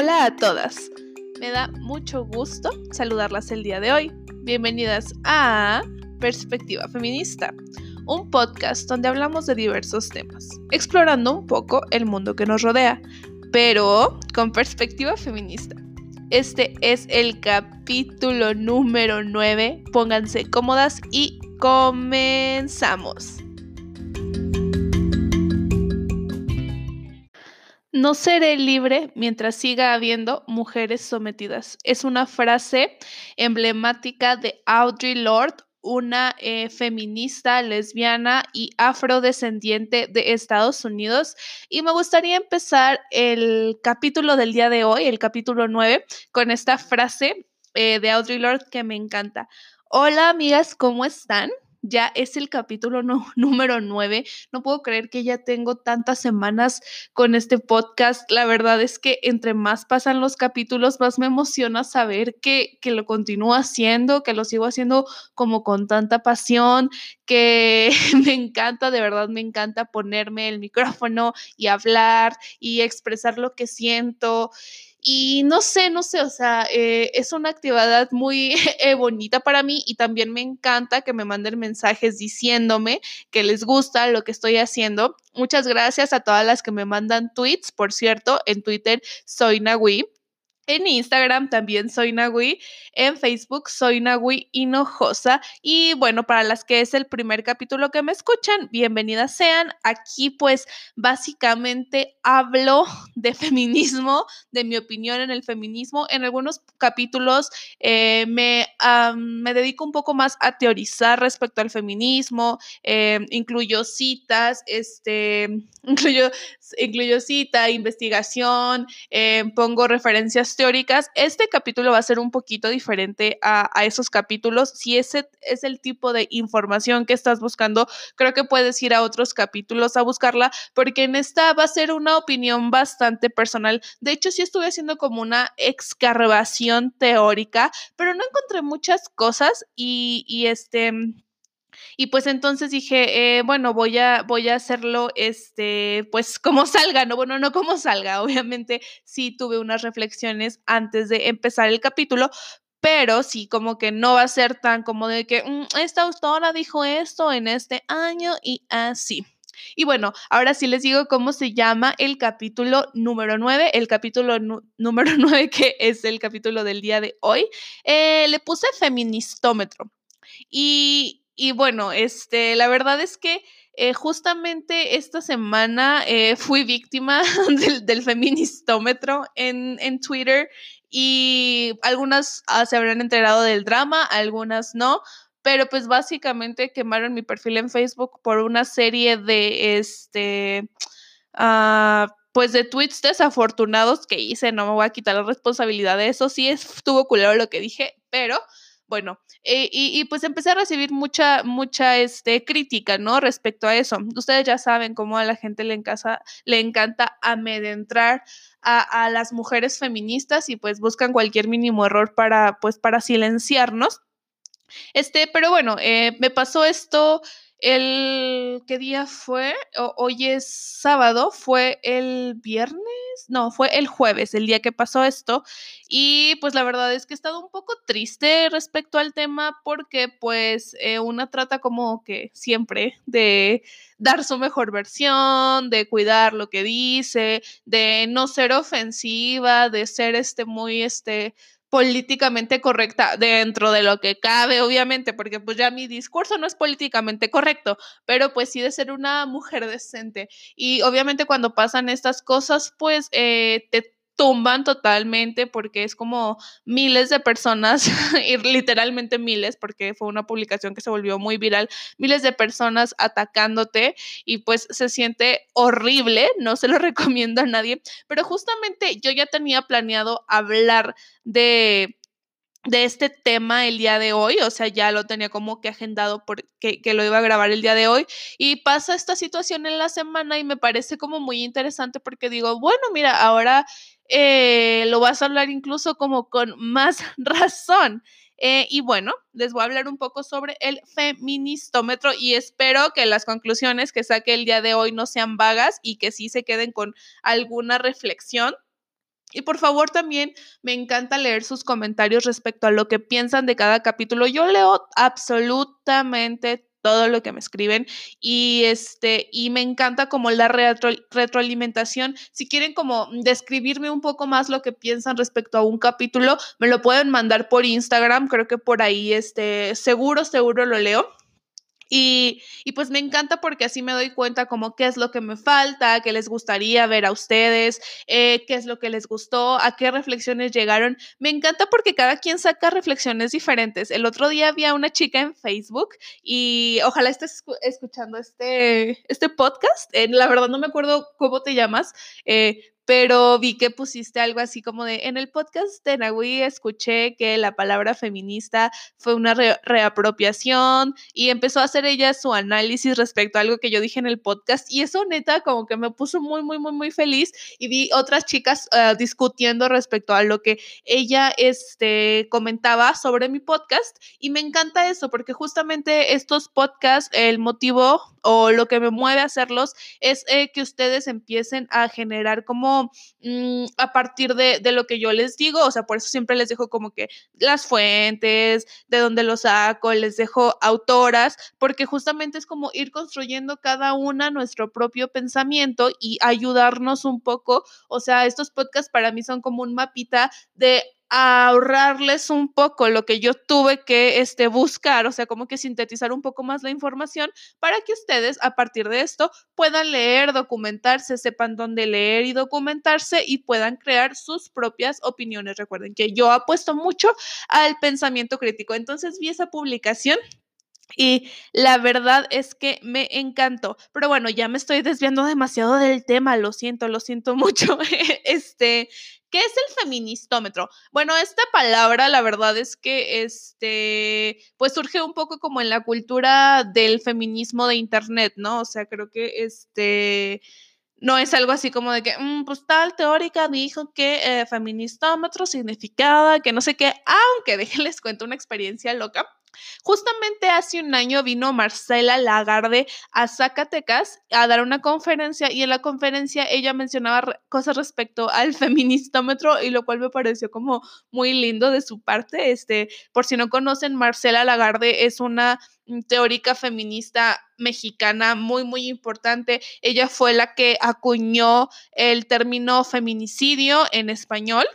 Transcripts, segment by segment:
Hola a todas. Me da mucho gusto saludarlas el día de hoy. Bienvenidas a Perspectiva Feminista, un podcast donde hablamos de diversos temas, explorando un poco el mundo que nos rodea, pero con perspectiva feminista. Este es el capítulo número 9. Pónganse cómodas y comenzamos. No seré libre mientras siga habiendo mujeres sometidas. Es una frase emblemática de Audre Lorde, una eh, feminista lesbiana y afrodescendiente de Estados Unidos. Y me gustaría empezar el capítulo del día de hoy, el capítulo 9, con esta frase eh, de Audre Lorde que me encanta. Hola amigas, ¿cómo están? Ya es el capítulo número 9. No puedo creer que ya tengo tantas semanas con este podcast. La verdad es que entre más pasan los capítulos, más me emociona saber que, que lo continúo haciendo, que lo sigo haciendo como con tanta pasión, que me encanta, de verdad me encanta ponerme el micrófono y hablar y expresar lo que siento. Y no sé, no sé, o sea, eh, es una actividad muy eh, bonita para mí y también me encanta que me manden mensajes diciéndome que les gusta lo que estoy haciendo. Muchas gracias a todas las que me mandan tweets, por cierto, en Twitter soy Nahui. En Instagram también soy Nagui. En Facebook soy Nagui Hinojosa. Y bueno, para las que es el primer capítulo que me escuchan, bienvenidas sean. Aquí pues básicamente hablo de feminismo, de mi opinión en el feminismo. En algunos capítulos eh, me, me, dedico un poco más a teorizar respecto al feminismo. Eh, incluyo citas, este, incluyo, incluyo cita, investigación, eh, pongo referencias teóricas. Este capítulo va a ser un poquito diferente a, esos capítulos. Si ese es el tipo de información que estás buscando, creo que puedes ir a otros capítulos a buscarla, porque en esta va a ser una opinión bastante personal. De hecho, sí estuve haciendo como una excavación teórica, pero no encontré muchas cosas y, y este y pues entonces dije, eh, bueno, voy a, voy a hacerlo, este, pues como salga, ¿no? Bueno, no como salga, obviamente sí tuve unas reflexiones antes de empezar el capítulo, pero sí, como que no va a ser tan como de que mm, esta autora dijo esto en este año y así. Y bueno, ahora sí les digo cómo se llama el capítulo número 9, el capítulo número 9 que es el capítulo del día de hoy. Eh, le puse feministómetro. Y, y bueno, este, la verdad es que eh, justamente esta semana eh, fui víctima del, feministómetro en, en, Twitter y algunas ah, se habrán enterado del drama, algunas no, pero pues básicamente quemaron mi perfil en Facebook por una serie de, este, uh, pues de tweets desafortunados que hice, no me voy a quitar la responsabilidad de eso, sí estuvo culero lo que dije, pero bueno, eh, y, pues empecé a recibir mucha, mucha este, crítica, ¿no? Respecto a eso. Ustedes ya saben cómo a la gente le, le encanta amedrentar a, a, las mujeres feministas y pues buscan cualquier mínimo error para, pues, para silenciarnos. Este, pero bueno, eh, me pasó esto el, ¿qué día fue? hoy es sábado, fue el viernes, no, fue el jueves, el día que pasó esto. Y pues la verdad es que he estado un poco triste respecto al tema porque pues eh, una trata como que siempre de dar su mejor versión, de cuidar lo que dice, de no ser ofensiva, de ser este muy este políticamente correcta dentro de lo que cabe, obviamente, porque pues ya mi discurso no es políticamente correcto, pero pues sí de ser una mujer decente. Y obviamente cuando pasan estas cosas, pues eh, te tumban totalmente porque es como miles de personas, literalmente miles, porque fue una publicación que se volvió muy viral, miles de personas atacándote y pues se siente horrible, no se lo recomiendo a nadie, pero justamente yo ya tenía planeado hablar de de este tema el día de hoy, o sea, ya lo tenía como que agendado porque que lo iba a grabar el día de hoy y pasa esta situación en la semana y me parece como muy interesante porque digo, bueno, mira, ahora eh, lo vas a hablar incluso como con más razón. Eh, y bueno, les voy a hablar un poco sobre el feministómetro y espero que las conclusiones que saque el día de hoy no sean vagas y que sí se queden con alguna reflexión Y por favor también me encanta leer sus comentarios respecto a lo que piensan de cada capítulo. Yo leo absolutamente todo lo que me escriben y este y me encanta como la retroalimentación. Si quieren como describirme un poco más lo que piensan respecto a un capítulo, me lo pueden mandar por Instagram, creo que por ahí este seguro seguro lo leo. Y, pues me encanta porque así me doy cuenta como qué es lo que me falta, qué les gustaría ver a ustedes, eh, qué es lo que les gustó, a qué reflexiones llegaron. Me encanta porque cada quien saca reflexiones diferentes. El otro día había una chica en Facebook y ojalá estés escuchando este, este podcast. Eh, la verdad no me acuerdo cómo te llamas, eh, pero vi que pusiste algo así como de, en el podcast de Nahui escuché que la palabra feminista fue una reapropiación y empezó a hacer ella su análisis respecto a algo que yo dije en el podcast y eso neta como que me puso muy, muy, muy, muy feliz y vi otras chicas ah, discutiendo respecto a lo que ella este, comentaba sobre mi podcast y me encanta eso porque justamente estos podcasts, el motivo o lo que me mueve a hacerlos es eh, que ustedes empiecen a generar como Mm, a partir de, lo que yo les digo, o sea, por eso siempre les dejo como que las fuentes, de dónde lo saco, les dejo autoras, porque justamente es como ir construyendo cada una nuestro propio pensamiento y ayudarnos un poco, o sea, estos podcasts para mí son como un mapita de ahorrarles un poco lo que yo tuve que este, buscar, o sea, como que sintetizar un poco más la información para que ustedes a partir de esto puedan leer, documentarse, sepan dónde leer y documentarse y puedan crear sus propias opiniones. Recuerden que yo apuesto mucho al pensamiento crítico. Entonces vi esa publicación y la verdad es que me encantó. Pero bueno, ya me estoy desviando demasiado del tema, lo siento, lo siento mucho. este, ¿qué es el feministómetro? Bueno, esta palabra, la verdad es que este, pues surge un poco como en la cultura del feminismo de internet, ¿no? O sea, creo que este no es algo así como de que, mm, pues tal teórica dijo que eh, feministómetro significaba que no sé qué, aunque déjenles cuento una experiencia loca. Justamente hace un año vino Marcela Lagarde a Zacatecas a dar una conferencia y en la conferencia ella mencionaba cosas respecto al feministómetro y lo cual me pareció como muy lindo de su parte. Este, por si no conocen, Marcela Lagarde es una teórica feminista mexicana muy, muy importante. Ella fue la que acuñó el término feminicidio en español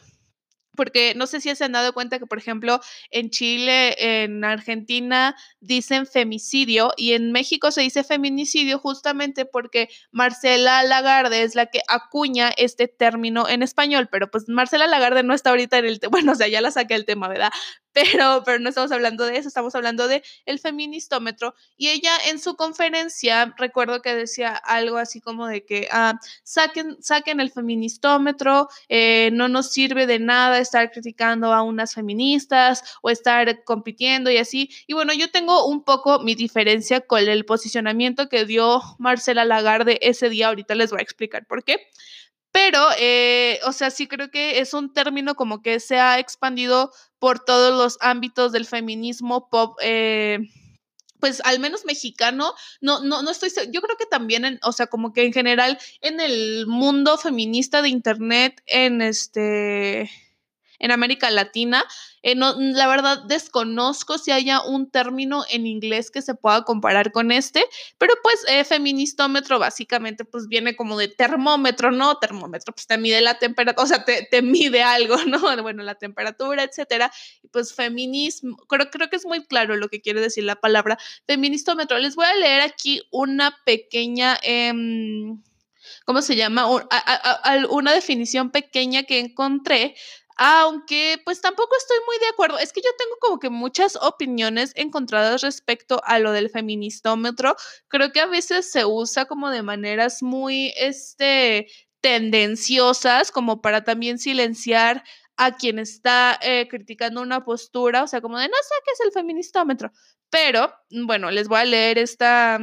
porque no sé si se han dado cuenta que, por ejemplo, en Chile, en Argentina dicen femicidio y en México se dice feminicidio justamente porque Marcela Lagarde es la que acuña este término en español, pero pues Marcela Lagarde no está ahorita en el, bueno, o sea, ya la saqué el tema, ¿verdad? Pero, pero no estamos hablando de eso, estamos hablando de el feministómetro. Y ella en su conferencia, recuerdo que decía algo así como de que ah, saquen, saquen el feministómetro, eh, no nos sirve de nada estar criticando a unas feministas o estar compitiendo y así. Y bueno, yo tengo un poco mi diferencia con el posicionamiento que dio Marcela Lagarde ese día, ahorita les voy a explicar por qué. Pero, eh, o sea, sí creo que es un término como que se ha expandido por todos los ámbitos del feminismo pop. Eh, pues al menos mexicano, no, no, no estoy, yo creo que también, o sea, como que en general en el mundo feminista de internet, en este, en América Latina. Eh, no, la verdad desconozco si haya un término en inglés que se pueda comparar con este, pero pues eh, feministómetro básicamente pues viene como de termómetro, ¿no? Termómetro pues te mide la temperatura, o sea, te, te, mide algo, ¿no? Bueno, la temperatura, etcétera. Y pues feminismo, creo, creo que es muy claro lo que quiere decir la palabra feministómetro. Les voy a leer aquí una pequeña... Eh, ¿cómo se llama? Una definición pequeña que encontré aunque pues tampoco estoy muy de acuerdo. Es que yo tengo como que muchas opiniones encontradas respecto a lo del feministómetro. Creo que a veces se usa como de maneras muy, este, tendenciosas, como para también silenciar a quien está eh, criticando una postura, o sea, como de no sé qué es el feministómetro. Pero, bueno, les voy a leer esta,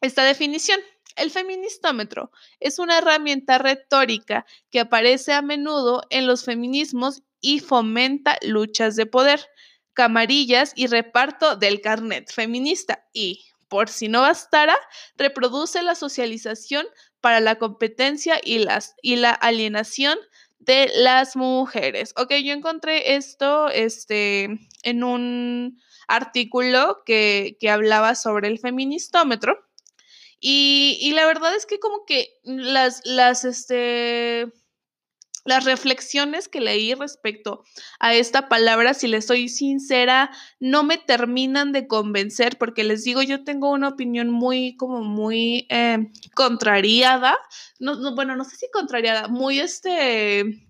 esta definición. El feministómetro es una herramienta retórica que aparece a menudo en los feminismos y fomenta luchas de poder, camarillas y reparto del carnet feminista y, por si no bastara, reproduce la socialización para la competencia y, la alienación de las mujeres. Ok, yo encontré esto este, en un artículo que, que hablaba sobre el feministómetro. Y, la verdad es que como que las, las, este, las reflexiones que leí respecto a esta palabra, si les soy sincera, no me terminan de convencer porque les digo, yo tengo una opinión muy, como muy eh, contrariada, no, bueno, no sé si contrariada, muy este,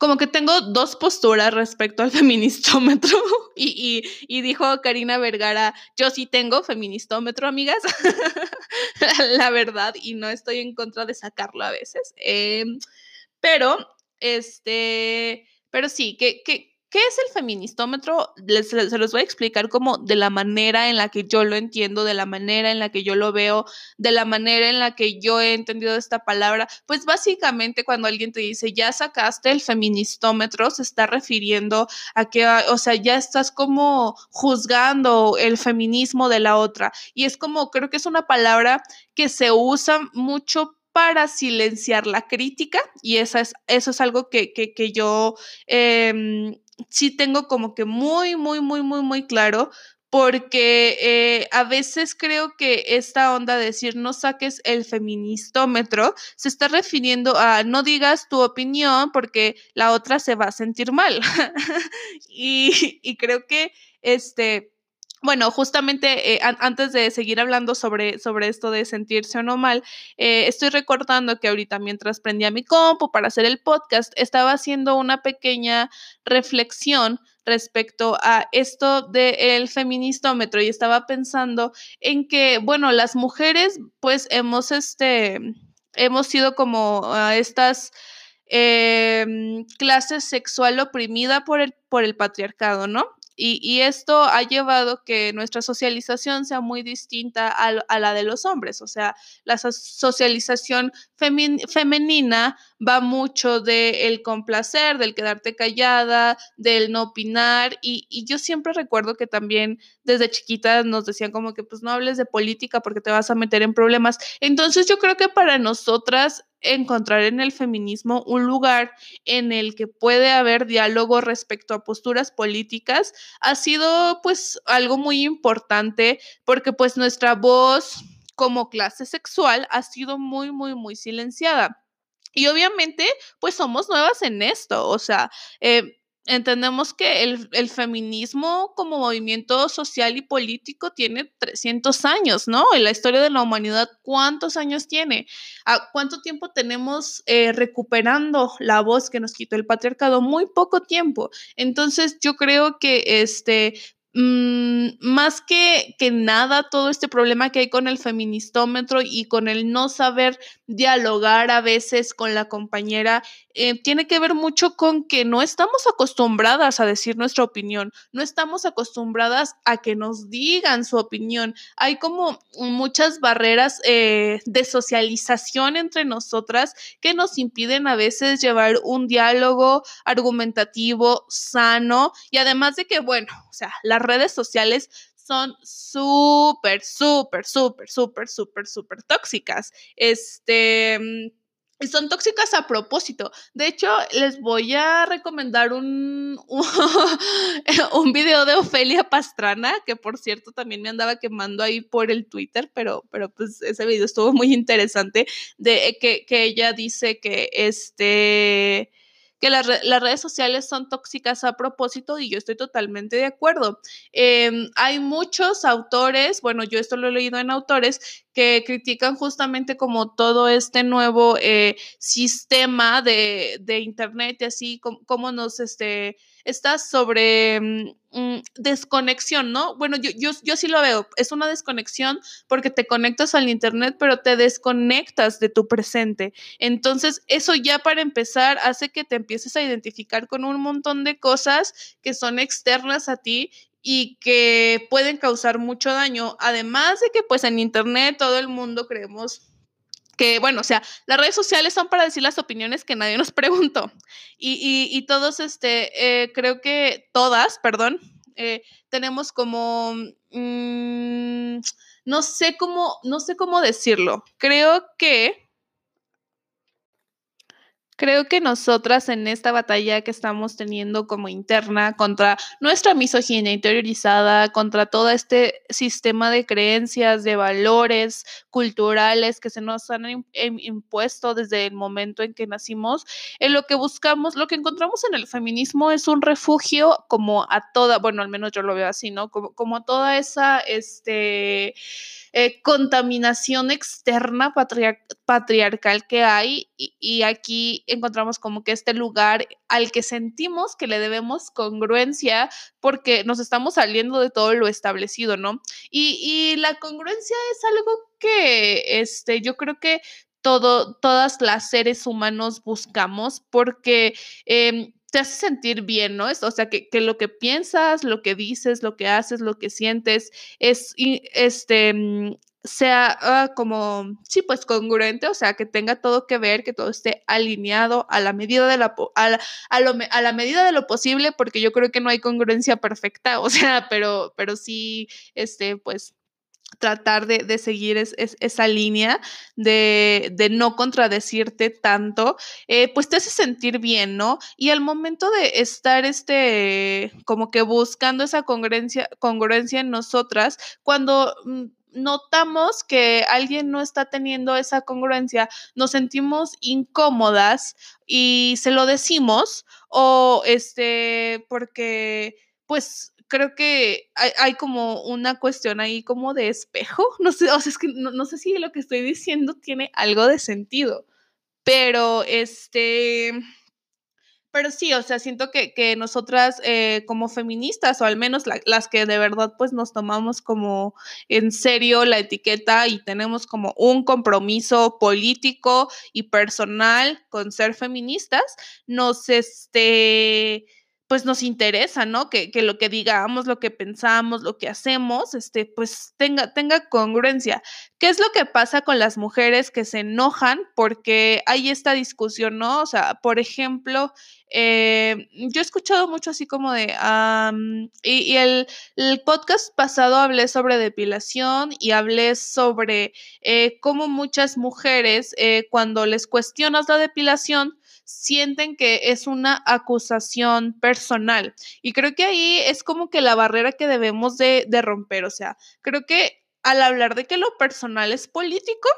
como que tengo dos posturas respecto al feministómetro y, y, dijo Karina Vergara, yo sí tengo feministómetro, amigas, la verdad, y no estoy en contra de sacarlo a veces. Eh, pero, este, pero sí, ¿qué, qué, qué es el feministómetro? Se los voy a explicar como de la manera en la que yo lo entiendo, de la manera en la que yo lo veo, de la manera en la que yo he entendido esta palabra. Pues básicamente cuando alguien te dice, ya sacaste el feministómetro, se está refiriendo a que, ah, o sea, ya estás como juzgando el feminismo de la otra. Y es como, creo que es una palabra que se usa mucho para silenciar la crítica y esa es, eso es algo que, que, yo em, sí tengo como que muy, muy, muy, muy, muy claro porque eh, a veces creo que esta onda de decir no saques el feministómetro se está refiriendo a no digas tu opinión porque la otra se va a sentir mal. y, y creo que este bueno, justamente eh, antes de seguir hablando sobre, sobre esto de sentirse o no mal, eh, estoy recordando que ahorita mientras prendía mi compu para hacer el podcast, estaba haciendo una pequeña reflexión respecto a esto del feministómetro y estaba pensando en que, bueno, las mujeres pues hemos, este, hemos sido como a estas... Em, clases sexual oprimida por el, por el patriarcado, ¿no? Y, esto ha llevado que nuestra socialización sea muy distinta a, la de los hombres. O sea, la socialización femenina va mucho del complacer, del quedarte callada, del no opinar. Y, y, yo siempre recuerdo que también desde chiquitas nos decían como que pues no hables de política porque te vas a meter en problemas. Entonces yo creo que para nosotras encontrar en el feminismo un lugar en el que puede haber diálogo respecto a posturas políticas ha sido pues algo muy importante porque pues nuestra voz como clase sexual ha sido muy, muy, muy silenciada. Y obviamente, pues somos nuevas en esto, o sea, eh, entendemos que el, feminismo como movimiento social y político tiene 300 años, ¿no? En la historia de la humanidad, ¿cuántos años tiene? ¿A ¿Cuánto tiempo tenemos eh, recuperando la voz que nos quitó el patriarcado? Muy poco tiempo. Entonces, yo creo que este, Mm, más que, que nada, todo este problema que hay con el feministómetro y con el no saber dialogar a veces con la compañera, eh, tiene que ver mucho con que no estamos acostumbradas a decir nuestra opinión, no estamos acostumbradas a que nos digan su opinión. Hay como muchas barreras eh, de socialización entre nosotras que nos impiden a veces llevar un diálogo argumentativo, sano y además de que, bueno, o sea, la redes sociales son súper, súper, súper, súper, súper, súper tóxicas. Este. Y son tóxicas a propósito. De hecho, les voy a recomendar un, un, video de Ofelia Pastrana, que por cierto también me andaba quemando ahí por el Twitter, pero, pero pues ese video estuvo muy interesante, de que, que ella dice que este que las, redes sociales son tóxicas a propósito y yo estoy totalmente de acuerdo. Em, hay muchos autores, bueno, yo esto lo he leído en autores, que critican justamente como todo este nuevo eh, sistema de, Internet y así, como, nos, este, está sobre mm, mm, desconexión, ¿no? Bueno, yo, yo, yo sí lo veo, es una desconexión porque te conectas al Internet, pero te desconectas de tu presente. Entonces, eso ya para empezar hace que te empieces a identificar con un montón de cosas que son externas a ti y que pueden causar mucho daño. Además de que pues en Internet todo el mundo creemos que, bueno, o sea, las redes sociales son para decir las opiniones que nadie nos preguntó. Y, y, todos, este, eh, creo que todas, perdón, eh, tenemos como, mm, no sé cómo, no sé cómo decirlo. Creo que Creo que nosotras en esta batalla que estamos teniendo como interna contra nuestra misoginia interiorizada, contra todo este sistema de creencias, de valores culturales que se nos han em, impuesto desde el momento en que nacimos, en lo que buscamos, lo que encontramos en el feminismo es un refugio como a toda, bueno, al menos yo lo veo así, ¿no? Como, como a toda esa, este eh, contaminación externa patriarcal que hay y, aquí encontramos como que este lugar al que sentimos que le debemos congruencia porque nos estamos saliendo de todo lo establecido, ¿no? Y, la congruencia es algo que este, yo creo que todo, todas las seres humanos buscamos porque em, te hace sentir bien, ¿no? O sea, que, lo que piensas, lo que dices, lo que haces, lo que sientes, es, este, mm, sea ah, como, sí, pues congruente, o sea, que tenga todo que ver, que todo esté alineado a la medida de la, a la, a la medida de lo posible, porque yo creo que no hay congruencia perfecta, o sea, pero, pero sí, este, pues tratar de, seguir esa línea de, no contradecirte tanto, eh, pues te hace sentir bien, ¿no? Y al momento de estar este, como que buscando esa congruencia, congruencia en nosotras, cuando mm, notamos que alguien no está teniendo esa congruencia, nos sentimos incómodas y se lo decimos o este, porque pues creo que hay, como una cuestión ahí como de espejo. No sé, o sea, es que no, sé si lo que estoy diciendo tiene algo de sentido, pero este, pero sí, o sea, siento que, que nosotras eh, como feministas, o al menos las que de verdad pues nos tomamos como en serio la etiqueta y tenemos como un compromiso político y personal con ser feministas, nos este pues nos interesa, ¿no? Que, lo que digamos, lo que pensamos, lo que hacemos, este, pues tenga, tenga congruencia. ¿Qué es lo que pasa con las mujeres que se enojan porque hay esta discusión, ¿no? O sea, por ejemplo, eh, yo he escuchado mucho así como de, y, el, podcast pasado hablé sobre depilación y hablé sobre eh, cómo muchas mujeres, eh, cuando les cuestionas la depilación, sienten que es una acusación personal. Y creo que ahí es como que la barrera que debemos de, romper. O sea, creo que al hablar de que lo personal es político,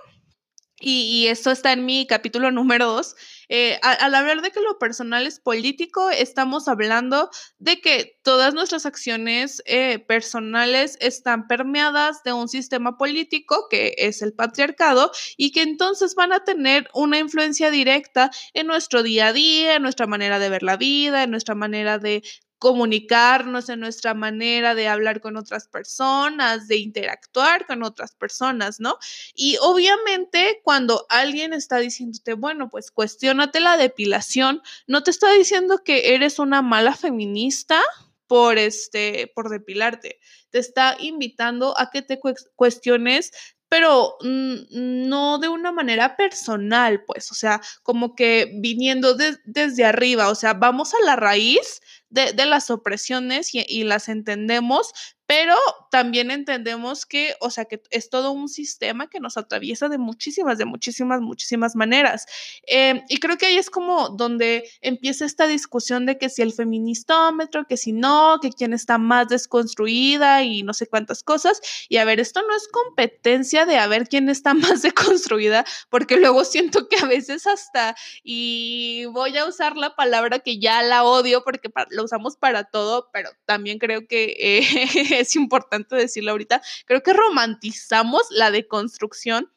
y, esto está en mi capítulo número dos, eh, al, hablar de que lo personal es político, estamos hablando de que todas nuestras acciones eh, personales están permeadas de un sistema político que es el patriarcado y que entonces van a tener una influencia directa en nuestro día a día, en nuestra manera de ver la vida, en nuestra manera de comunicarnos, en nuestra manera de hablar con otras personas, de interactuar con otras personas, ¿no? Y obviamente cuando alguien está diciéndote, bueno, pues cuestionate la depilación, no te está diciendo que eres una mala feminista por este por depilarte. Te está invitando a que te cuestiones pero no de una manera personal, pues, o sea, como que viniendo desde arriba, o sea, vamos a la raíz de, las opresiones y, y, las entendemos, pero también entendemos que, o sea, que es todo un sistema que nos atraviesa de muchísimas, de muchísimas, muchísimas maneras. Em, y creo que ahí es como donde empieza esta discusión de que si el feministómetro, que si no, que quién está más desconstruida y no sé cuántas cosas. Y a ver, esto no es competencia de a ver quién está más deconstruida, porque luego siento que a veces hasta, y voy a usar la palabra que ya la odio porque la usamos para todo, pero también creo que... Eh, es importante decirlo ahorita, creo que romantizamos la deconstrucción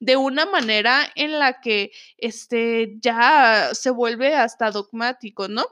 de una manera en la que este, ya se vuelve hasta dogmático, ¿no?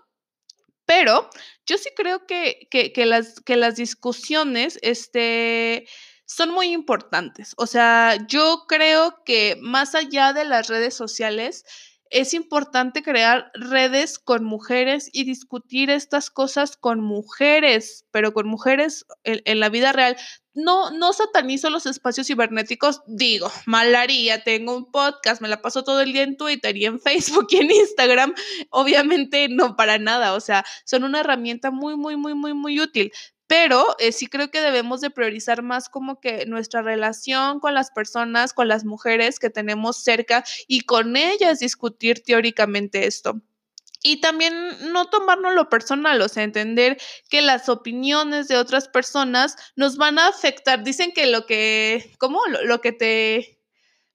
Pero yo sí creo que, que, las, que las discusiones este, son muy importantes. O sea, yo creo que más allá de las redes sociales, es importante crear redes con mujeres y discutir estas cosas con mujeres, pero con mujeres en, la vida real. No, no satanizo los espacios cibernéticos, digo, malaría, tengo un podcast, me la paso todo el día en Twitter y en Facebook y en Instagram, obviamente no para nada, o sea, son una herramienta muy, muy, muy, muy, muy útil, pero eh, sí creo que debemos de priorizar más como que nuestra relación con las personas, con las mujeres que tenemos cerca y con ellas discutir teóricamente esto. Y también no tomarnos lo personal, o sea, entender que las opiniones de otras personas nos van a afectar. Dicen que lo que, ¿cómo? lo que te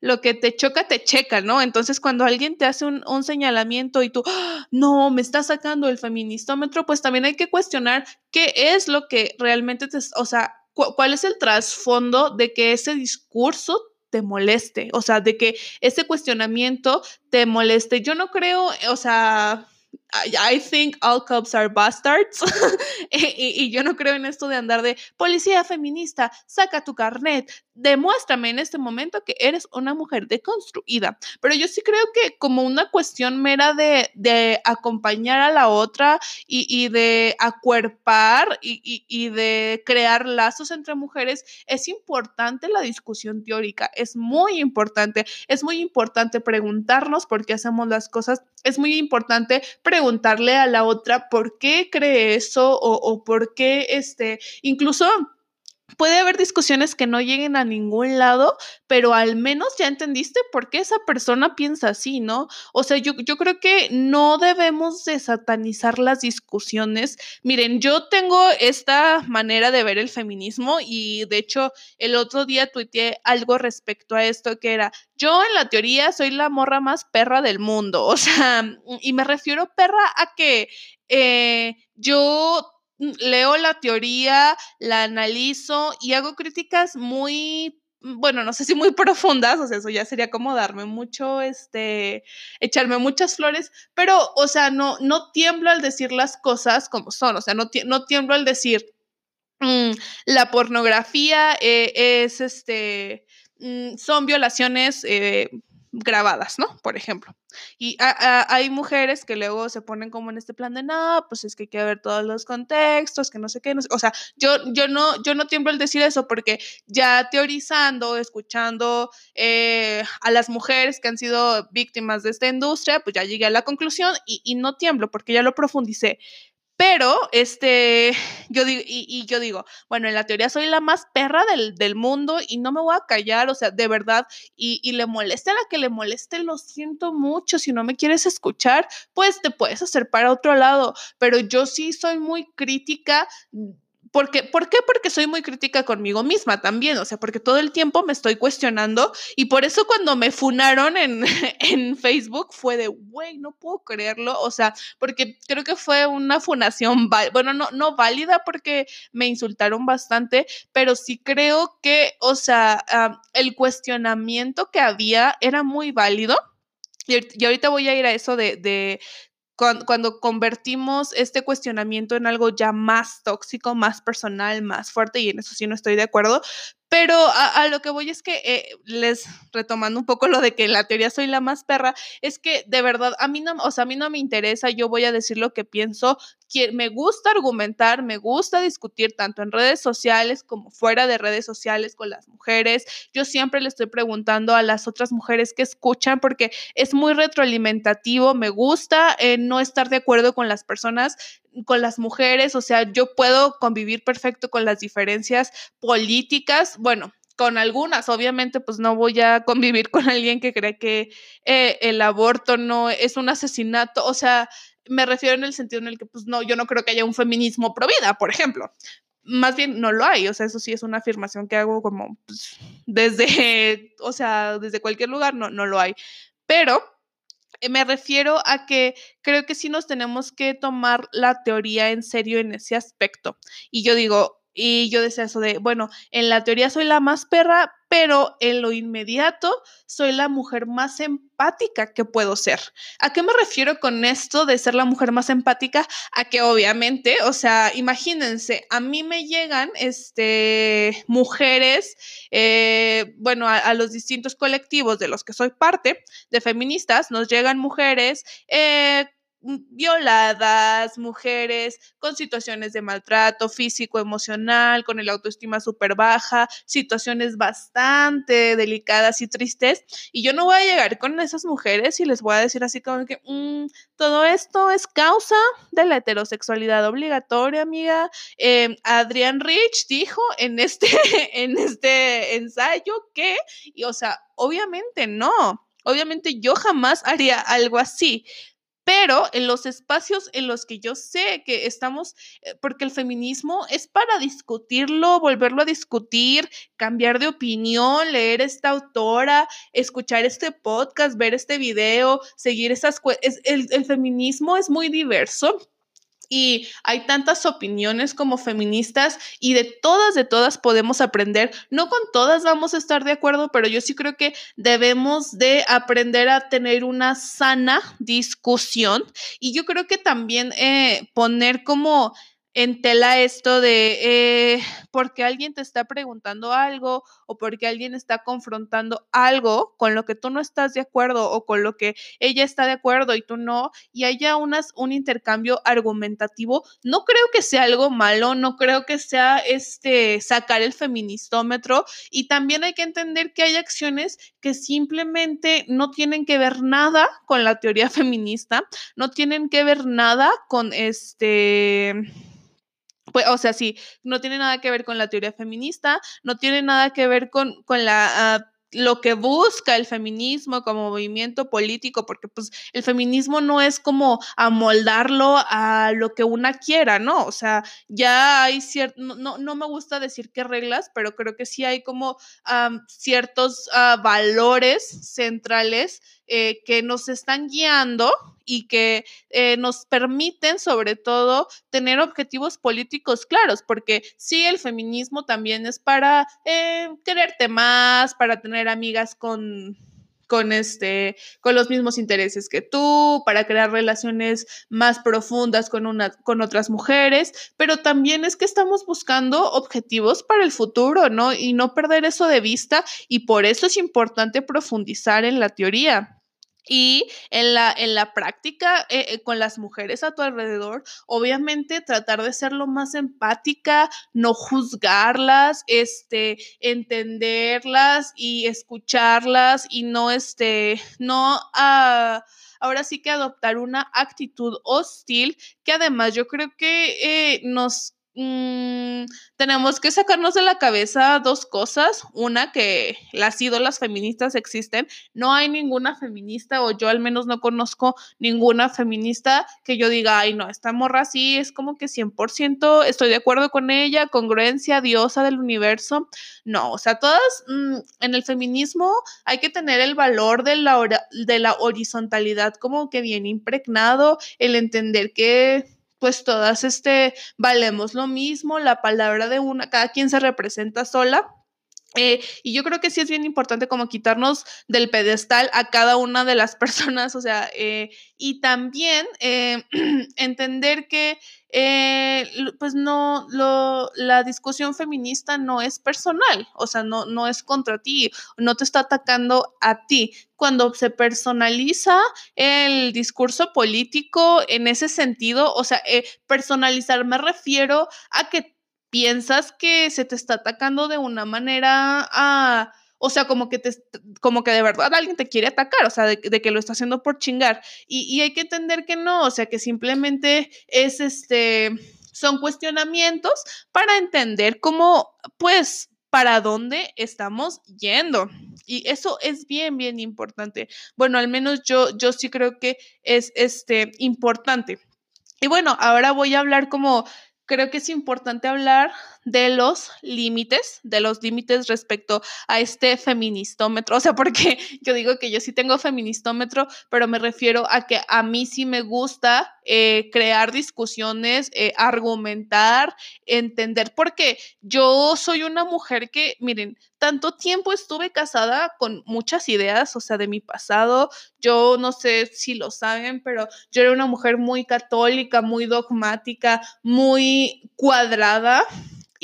lo que te choca, te checa, ¿no? Entonces, cuando alguien te hace un, señalamiento y tú, ¡Ah! no, me está sacando el feministómetro, pues también hay que cuestionar qué es lo que realmente te, o sea, cuál es el trasfondo de que ese discurso te moleste, o sea, de que ese cuestionamiento te moleste. Yo no creo, o sea, I think all cops are bastards. y, yo no creo en esto de andar de policía feminista, saca tu carnet, demuéstrame en este momento que eres una mujer deconstruida. Pero yo sí creo que como una cuestión mera de, de acompañar a la otra y, y de acuerpar y, y, de crear lazos entre mujeres, es importante la discusión teórica, es muy importante, es muy importante preguntarnos por qué hacemos las cosas, es muy importante preguntarle a la otra por qué cree eso o, o por qué, este, incluso puede haber discusiones que no lleguen a ningún lado, pero al menos ya entendiste por qué esa persona piensa así, ¿no? O sea, yo, yo creo que no debemos de satanizar las discusiones. Miren, yo tengo esta manera de ver el feminismo y de hecho el otro día tuiteé algo respecto a esto que era, yo en la teoría soy la morra más perra del mundo, o sea, y me refiero perra a que eh, yo leo la teoría, la analizo y hago críticas muy mm, bueno, no sé si muy profundas, o sea, eso ya sería como darme mucho, este, echarme muchas flores, pero, o sea, no, no tiemblo al decir las cosas como son, o sea, no, no tiemblo al decir, mm, la pornografía eh, es, este, mm, son violaciones eh, grabadas, ¿no? Por ejemplo. Y hay mujeres que luego se ponen como en este plan de, no, pues es que hay que ver todos los contextos, que no sé qué, no sé. o sea, yo, yo, no, yo no tiemblo al decir eso porque ya teorizando, escuchando eh, a las mujeres que han sido víctimas de esta industria, pues ya llegué a la conclusión y, y no tiemblo porque ya lo profundicé. Pero, este, yo digo, y, yo digo, bueno, en la teoría soy la más perra del, del, mundo y no me voy a callar, o sea, de verdad, y, y le moleste a la que le moleste, lo siento mucho, si no me quieres escuchar, pues te puedes hacer para otro lado, pero yo sí soy muy crítica porque, ¿Por qué? Porque soy muy crítica conmigo misma también, o sea, porque todo el tiempo me estoy cuestionando y por eso cuando me funaron en, en Facebook fue de, güey, no puedo creerlo, o sea, porque creo que fue una funación, bueno, no, no válida porque me insultaron bastante, pero sí creo que, o sea, el cuestionamiento que había era muy válido. Y, ahorita voy a ir a eso de, de cuando, convertimos este cuestionamiento en algo ya más tóxico, más personal, más fuerte, y en eso sí no estoy de acuerdo, pero a, lo que voy es que eh, les retomando un poco lo de que en la teoría soy la más perra, es que de verdad a mí no, o sea, a mí no me interesa, yo voy a decir lo que pienso, me gusta argumentar, me gusta discutir tanto en redes sociales como fuera de redes sociales con las mujeres. Yo siempre le estoy preguntando a las otras mujeres que escuchan porque es muy retroalimentativo, me gusta eh, no estar de acuerdo con las personas con las mujeres, o sea, yo puedo convivir perfecto con las diferencias políticas, bueno, con algunas, obviamente, pues no voy a convivir con alguien que cree que eh, el aborto no es un asesinato, o sea, me refiero en el sentido en el que, pues no, yo no creo que haya un feminismo pro vida, por ejemplo. Más bien no lo hay, o sea, eso sí es una afirmación que hago como pues, desde, o sea, desde cualquier lugar, no, no lo hay. Pero me refiero a que creo que sí nos tenemos que tomar la teoría en serio en ese aspecto. Y yo digo, y yo decía eso de, bueno, en la teoría soy la más perra, pero en lo inmediato soy la mujer más empática que puedo ser. ¿A qué me refiero con esto de ser la mujer más empática? A que obviamente, o sea, imagínense, a mí me llegan este, mujeres, eh, bueno, a, los distintos colectivos de los que soy parte, de feministas, nos llegan mujeres. Eh, violadas, mujeres con situaciones de maltrato físico, emocional, con el autoestima súper baja, situaciones bastante delicadas y tristes. Y yo no voy a llegar con esas mujeres y les voy a decir así como que mm, todo esto es causa de la heterosexualidad obligatoria, amiga. Eh, Adrián Rich dijo en este, en este ensayo que, y o sea, obviamente no. Obviamente yo jamás haría algo así, pero en los espacios en los que yo sé que estamos, eh, porque el feminismo es para discutirlo, volverlo a discutir, cambiar de opinión, leer esta autora, escuchar este podcast, ver este video, seguir esas... el, el feminismo es muy diverso y hay tantas opiniones como feministas y de todas, de todas podemos aprender. No con todas vamos a estar de acuerdo, pero yo sí creo que debemos de aprender a tener una sana discusión y yo creo que también eh, poner como en tela esto de eh, porque alguien te está preguntando algo o porque alguien está confrontando algo con lo que tú no estás de acuerdo o con lo que ella está de acuerdo y tú no, y haya unas, un intercambio argumentativo, no creo que sea algo malo, no creo que sea este sacar el feministómetro. Y también hay que entender que hay acciones que simplemente no tienen que ver nada con la teoría feminista, no tienen que ver nada con este pues, o sea, sí, no tiene nada que ver con la teoría feminista, no tiene nada que ver con, con la... Ah, lo que busca el feminismo como movimiento político, porque pues el feminismo no es como amoldarlo a lo que una quiera, ¿no? O sea, ya hay cierto, no, no, me gusta decir qué reglas, pero creo que sí hay como ciertos ah, valores centrales eh, que nos están guiando y que eh, nos permiten sobre todo tener objetivos políticos claros, porque sí, el feminismo también es para eh, quererte más, para tener amigas con con este con los mismos intereses que tú, para crear relaciones más profundas con una con otras mujeres, pero también es que estamos buscando objetivos para el futuro, ¿no? Y no perder eso de vista y por eso es importante profundizar en la teoría. Y en la, en la práctica eh, eh, con las mujeres a tu alrededor, obviamente tratar de ser lo más empática, no juzgarlas, este, entenderlas y escucharlas y no, este, no, ah, ahora sí que adoptar una actitud hostil que además yo creo que eh, nos Mm, tenemos que sacarnos de la cabeza dos cosas. Una, que las ídolas feministas existen. No hay ninguna feminista, o yo al menos no conozco ninguna feminista que yo diga, ay, no, esta morra sí es como que 100% estoy de acuerdo con ella, congruencia, diosa del universo. No, o sea, todas mm, en el feminismo hay que tener el valor de la, de la horizontalidad como que bien impregnado, el entender que pues todas este, valemos lo mismo, la palabra de una, cada quien se representa sola. Eh, y yo creo que sí es bien importante como quitarnos del pedestal a cada una de las personas, o sea, eh, y también eh, entender que eh, pues no, la discusión feminista no es personal, o sea, no, no es contra ti, no te está atacando a ti. Cuando se personaliza el discurso político en ese sentido, o sea, eh, personalizar me refiero a que piensas que se te está atacando de una manera a... O sea, como que, te, como que de verdad alguien te quiere atacar, o sea, de, que lo está haciendo por chingar. Y, y, hay que entender que no, o sea, que simplemente es este, son cuestionamientos para entender cómo, pues, para dónde estamos yendo. Y eso es bien, bien importante. Bueno, al menos yo, yo sí creo que es este, importante. Y bueno, ahora voy a hablar como creo que es importante hablar de los límites, de los límites respecto a este feministómetro. O sea, porque yo digo que yo sí tengo feministómetro, pero me refiero a que a mí sí me gusta eh, crear discusiones, eh, argumentar, entender, porque yo soy una mujer que, miren, tanto tiempo estuve casada con muchas ideas, o sea, de mi pasado. Yo no sé si lo saben, pero yo era una mujer muy católica, muy dogmática, muy cuadrada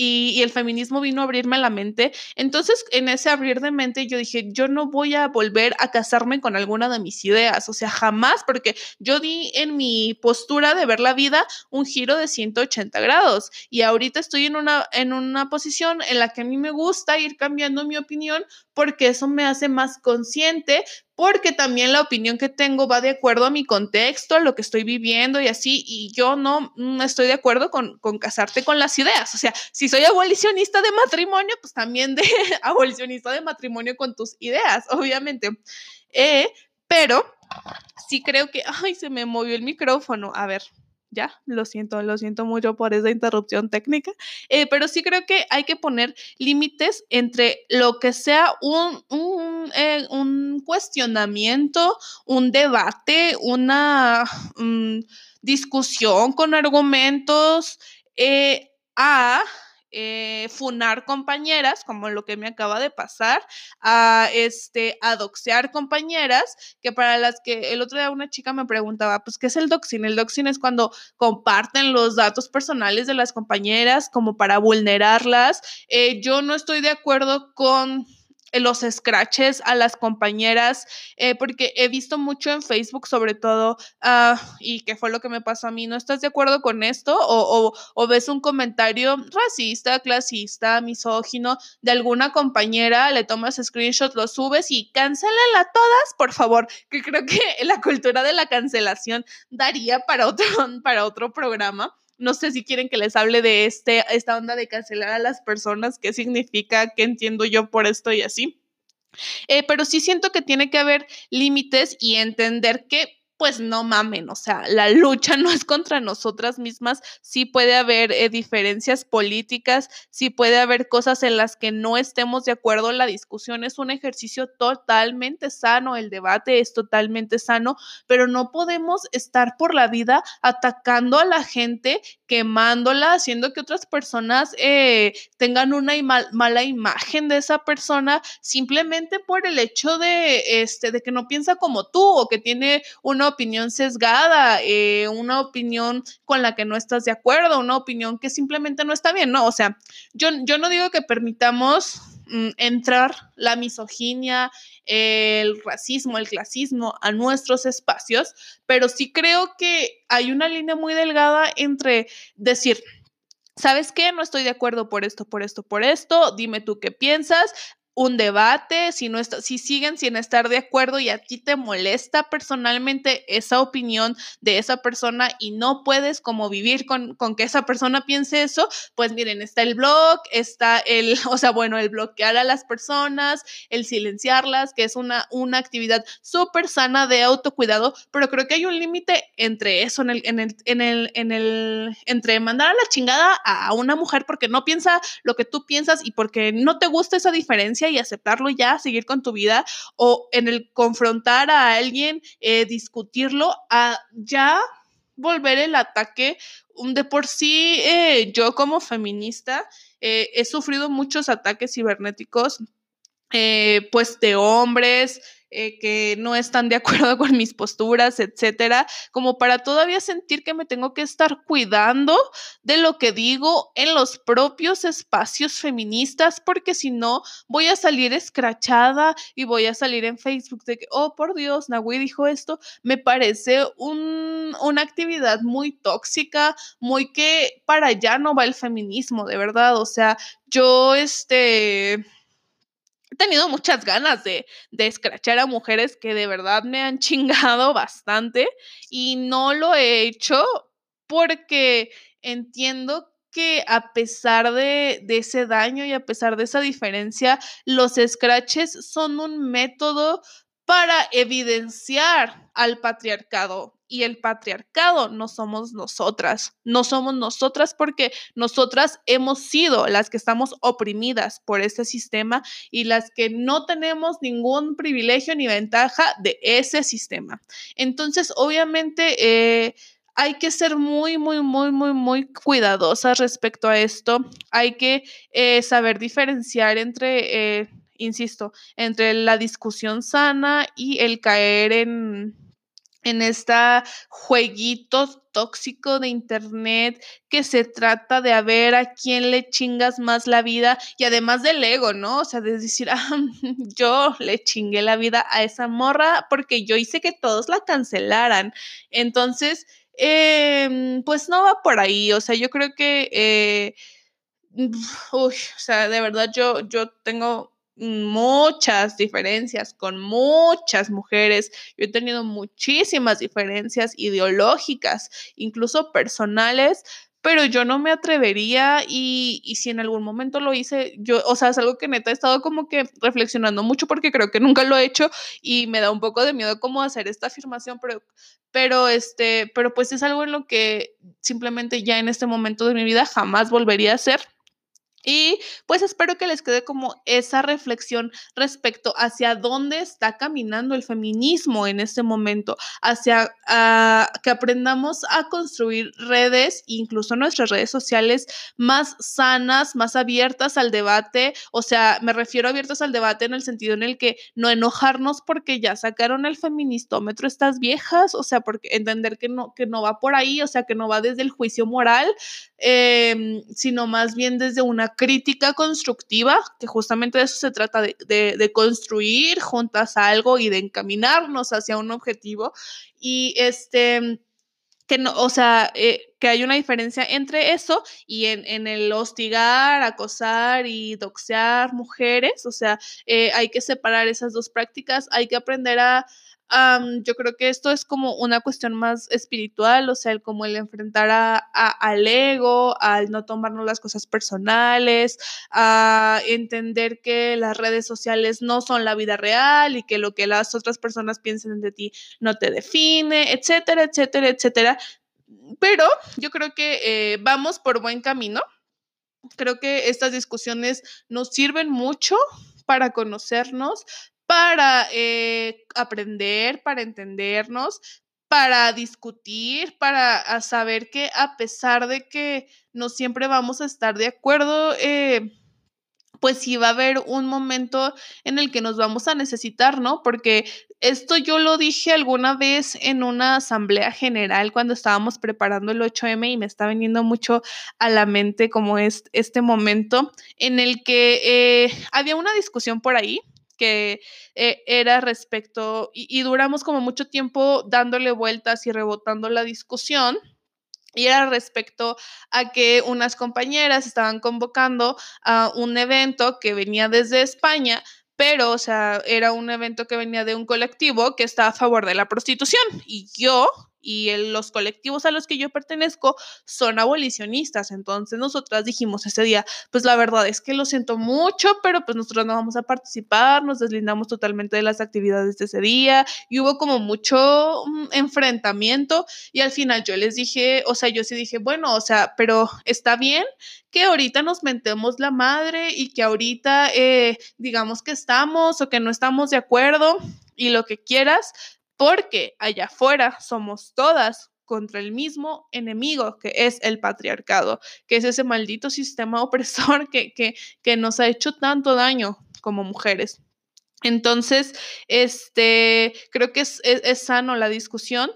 y, el feminismo vino a abrirme la mente. Entonces, en ese abrir de mente, yo dije, yo no voy a volver a casarme con alguna de mis ideas, o sea, jamás, porque yo di en mi postura de ver la vida un giro de 180 grados y ahorita estoy en una, en una posición en la que a mí me gusta ir cambiando mi opinión porque eso me hace más consciente, porque también la opinión que tengo va de acuerdo a mi contexto, a lo que estoy viviendo y así, y yo no estoy de acuerdo con, casarte con las ideas. O sea, si soy abolicionista de matrimonio, pues también de abolicionista de matrimonio con tus ideas, obviamente. Eh, pero sí creo que, ay, se me movió el micrófono. A ver, ya, lo siento, lo siento mucho por esa interrupción técnica, eh, pero sí creo que hay que poner límites entre lo que sea un, un, eh, cuestionamiento, un debate, una mm, discusión con argumentos eh, a eh, funar compañeras, como lo que me acaba de pasar, a este, a doxear compañeras, que para las que el otro día una chica me preguntaba, pues, ¿qué es el doxing? El doxing es cuando comparten los datos personales de las compañeras como para vulnerarlas. Eh, yo no estoy de acuerdo con los scratches a las compañeras, eh, porque he visto mucho en Facebook sobre todo, ah, y que fue lo que me pasó a mí, ¿no estás de acuerdo con esto? O, o, ves un comentario racista, clasista, misógino de alguna compañera, le tomas screenshot, lo subes y cancélala todas, por favor, que creo que la cultura de la cancelación daría para otro, para otro programa. No sé si quieren que les hable de este, esta onda de cancelar a las personas, qué significa, qué entiendo yo por esto y así. Eh, pero sí siento que tiene que haber límites y entender que pues no mamen, o sea, la lucha no es contra nosotras mismas, sí puede haber eh, diferencias políticas, sí puede haber cosas en las que no estemos de acuerdo, la discusión es un ejercicio totalmente sano, el debate es totalmente sano, pero no podemos estar por la vida atacando a la gente, quemándola, haciendo que otras personas eh, tengan una mala imagen de esa persona simplemente por el hecho de, este, de que no piensa como tú o que tiene una opinión sesgada, eh, una opinión con la que no estás de acuerdo, una opinión que simplemente no está bien, ¿no? O sea, yo, yo no digo que permitamos mm, entrar la misoginia, el racismo, el clasismo a nuestros espacios, pero sí creo que hay una línea muy delgada entre decir, ¿sabes qué? No estoy de acuerdo por esto, por esto, por esto, dime tú qué piensas, un debate, si, no está, si siguen sin estar de acuerdo y a ti te molesta personalmente esa opinión de esa persona y no puedes como vivir con, con, que esa persona piense eso, pues miren, está el blog, está el, o sea, bueno, el bloquear a las personas, el silenciarlas, que es una, una actividad súper sana de autocuidado, pero creo que hay un límite entre eso, en el, en el, en el, en el, entre mandar a la chingada a una mujer porque no piensa lo que tú piensas y porque no te gusta esa diferencia y aceptarlo ya, seguir con tu vida, o en el confrontar a alguien, eh, discutirlo, a ya volver el ataque. De por sí, eh, yo como feminista eh, he sufrido muchos ataques cibernéticos, pues de hombres, eh, que no están de acuerdo con mis posturas, etcétera, como para todavía sentir que me tengo que estar cuidando de lo que digo en los propios espacios feministas, porque si no, voy a salir escrachada y voy a salir en Facebook de que, oh, por Dios, Nahui dijo esto, me parece un, una actividad muy tóxica, muy que para allá no va el feminismo, de verdad, o sea, yo, este tenido muchas ganas de, de a mujeres que de verdad me han chingado bastante y no lo he hecho porque entiendo que a pesar de, de, ese daño y a pesar de esa diferencia, los scratches son un método para evidenciar al patriarcado y el patriarcado no somos nosotras, no somos nosotras porque nosotras hemos sido las que estamos oprimidas por este sistema y las que no tenemos ningún privilegio ni ventaja de ese sistema. Entonces, obviamente, eh, hay que ser muy, muy, muy, muy, muy cuidadosas respecto a esto. Hay que eh, saber diferenciar entre, eh, insisto, entre la discusión sana y el caer en en este jueguito tóxico de internet que se trata de a ver a quién le chingas más la vida y además del ego, ¿no? O sea, de decir, ah, yo le chingué la vida a esa morra porque yo hice que todos la cancelaran. Entonces, em, pues no va por ahí, o sea, yo creo que, eh, uy, o sea, de verdad yo, yo tengo muchas diferencias con muchas mujeres. Yo he tenido muchísimas diferencias ideológicas, incluso personales, pero yo no me atrevería y, y, si en algún momento lo hice, yo, o sea, es algo que neta he estado como que reflexionando mucho porque creo que nunca lo he hecho y me da un poco de miedo cómo hacer esta afirmación, pero, pero este, pero pues es algo en lo que simplemente ya en este momento de mi vida jamás volvería a hacer y pues espero que les quede como esa reflexión respecto hacia dónde está caminando el feminismo en este momento, hacia ah, que aprendamos a construir redes, incluso nuestras redes sociales, más sanas, más abiertas al debate. O sea, me refiero a abiertas al debate en el sentido en el que no enojarnos porque ya sacaron el feministómetro estas viejas, o sea, porque entender que no, que no va por ahí, o sea, que no va desde el juicio moral, em, sino más bien desde una crítica constructiva, que justamente de eso se trata, de, construir juntas algo y de encaminarnos hacia un objetivo. Y este que no, o sea, eh, que hay una diferencia entre eso y en, el hostigar, acosar y doxear mujeres, o sea, eh, hay que separar esas dos prácticas, hay que aprender a, yo creo que esto es como una cuestión más espiritual, o sea, como el enfrentar a, al ego, al no tomarnos las cosas personales, a entender que las redes sociales no son la vida real y que lo que las otras personas piensen de ti no te define, etcétera, etcétera, etcétera. Pero yo creo que eh, vamos por buen camino. Creo que estas discusiones nos sirven mucho para conocernos, para eh, aprender, para entendernos, para discutir, para saber que a pesar de que no siempre vamos a estar de acuerdo, eh, pues sí va a haber un momento en el que nos vamos a necesitar, ¿no? Porque esto yo lo dije alguna vez en una asamblea general cuando estábamos preparando el 8M y me está viniendo mucho a la mente como es este momento en el que eh, había una discusión por ahí que eh, era respecto, y, duramos como mucho tiempo dándole vueltas y rebotando la discusión. Y era respecto a que unas compañeras estaban convocando a un evento que venía desde España, pero, o sea, era un evento que venía de un colectivo que está a favor de la prostitución. Y yo, y los colectivos a los que yo pertenezco son abolicionistas. Entonces nosotras dijimos ese día, pues la verdad es que lo siento mucho, pero pues nosotros no vamos a participar, nos deslindamos totalmente de las actividades de ese día y hubo como mucho mm, enfrentamiento y al final yo les dije, o sea, yo sí dije, bueno, o sea, pero está bien que ahorita nos mentemos la madre y que ahorita eh, digamos que estamos o que no estamos de acuerdo y lo que quieras, porque allá afuera somos todas contra el mismo enemigo que es el patriarcado, que es ese maldito sistema opresor que, que, que nos ha hecho tanto daño como mujeres. Entonces, este, creo que es, es sano la discusión,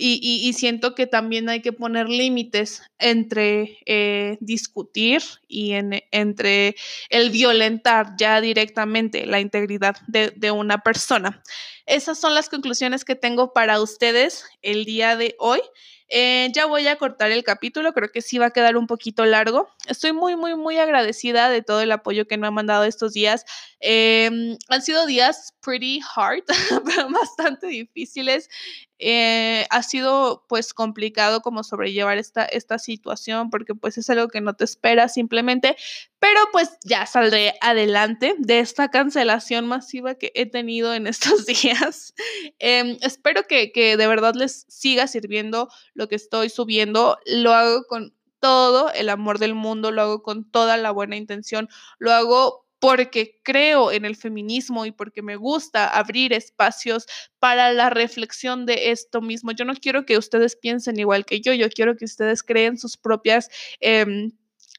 y, siento que también hay que poner límites entre eh, discutir y entre el violentar ya directamente la integridad de, una persona. Esas son las conclusiones que tengo para ustedes el día de hoy. Eh, ya voy a cortar el capítulo, creo que sí va a quedar un poquito largo. Estoy muy, muy, muy agradecida de todo el apoyo que me han mandado estos días. Em, han sido días pretty hard, bastante difíciles. Eh, ha sido pues complicado como sobrellevar esta, esta situación porque pues es algo que no te espera simplemente, pero pues ya saldré adelante de esta cancelación masiva que he tenido en estos días. Em, espero que, que de verdad les siga sirviendo lo que estoy subiendo. Lo hago con todo el amor del mundo, lo hago con toda la buena intención, lo hago porque creo en el feminismo y porque me gusta abrir espacios para la reflexión de esto mismo. Yo no quiero que ustedes piensen igual que yo, yo quiero que ustedes creen sus propias em,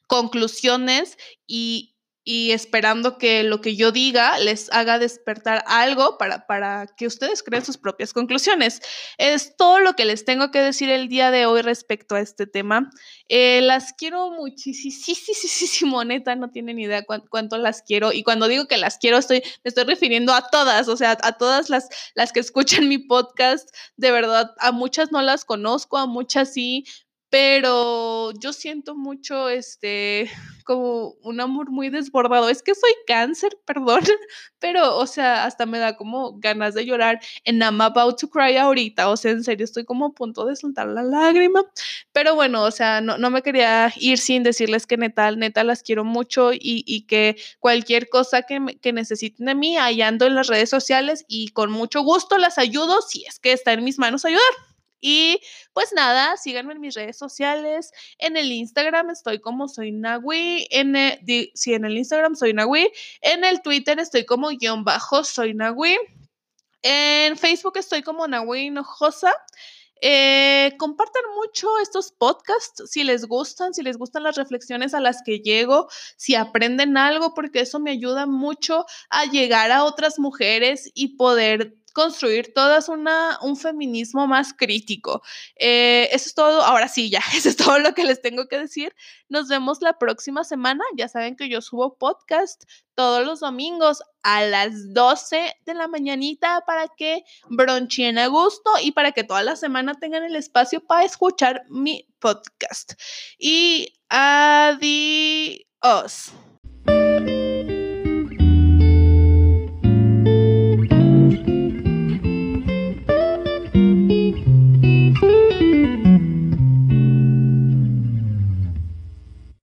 conclusiones y, y esperando que lo que yo diga les haga despertar algo para, para que ustedes creen sus propias conclusiones. Es todo lo que les tengo que decir el día de hoy respecto a este tema. Eh, las quiero muchísimo, neta, no tienen idea cuánto, las quiero. Y cuando digo que las quiero, estoy, me estoy refiriendo a todas, o sea, a todas las, las que escuchan mi podcast. De verdad, a muchas no las conozco, a muchas sí, pero yo siento mucho, este, como un amor muy desbordado. Es que soy cáncer, perdón, pero, o sea, hasta me da como ganas de llorar en I'm about to cry ahorita, o sea, en serio, estoy como a punto de soltar la lágrima, pero bueno, o sea, no, no me quería ir sin decirles que neta, neta, las quiero mucho y, y que cualquier cosa que, que necesiten de mí, ahí ando en las redes sociales y con mucho gusto las ayudo si es que está en mis manos ayudar. Y pues nada, síganme en mis redes sociales. En el Instagram estoy como soy Nagui. En el, sí, en el Instagram soy Nagui. En el Twitter estoy como guion bajo soy Nagui. En Facebook estoy como Nagui Hinojosa. Eh, compartan mucho estos podcasts si les gustan, si les gustan las reflexiones a las que llego, si aprenden algo, porque eso me ayuda mucho a llegar a otras mujeres y poder construir todas una, un feminismo más crítico. Eh, eso es todo, ahora sí, ya, eso es todo lo que les tengo que decir. Nos vemos la próxima semana. Ya saben que yo subo podcast todos los domingos a las 12 de la mañanita para que bronchien a gusto y para que toda la semana tengan el espacio para escuchar mi podcast. Y adiós.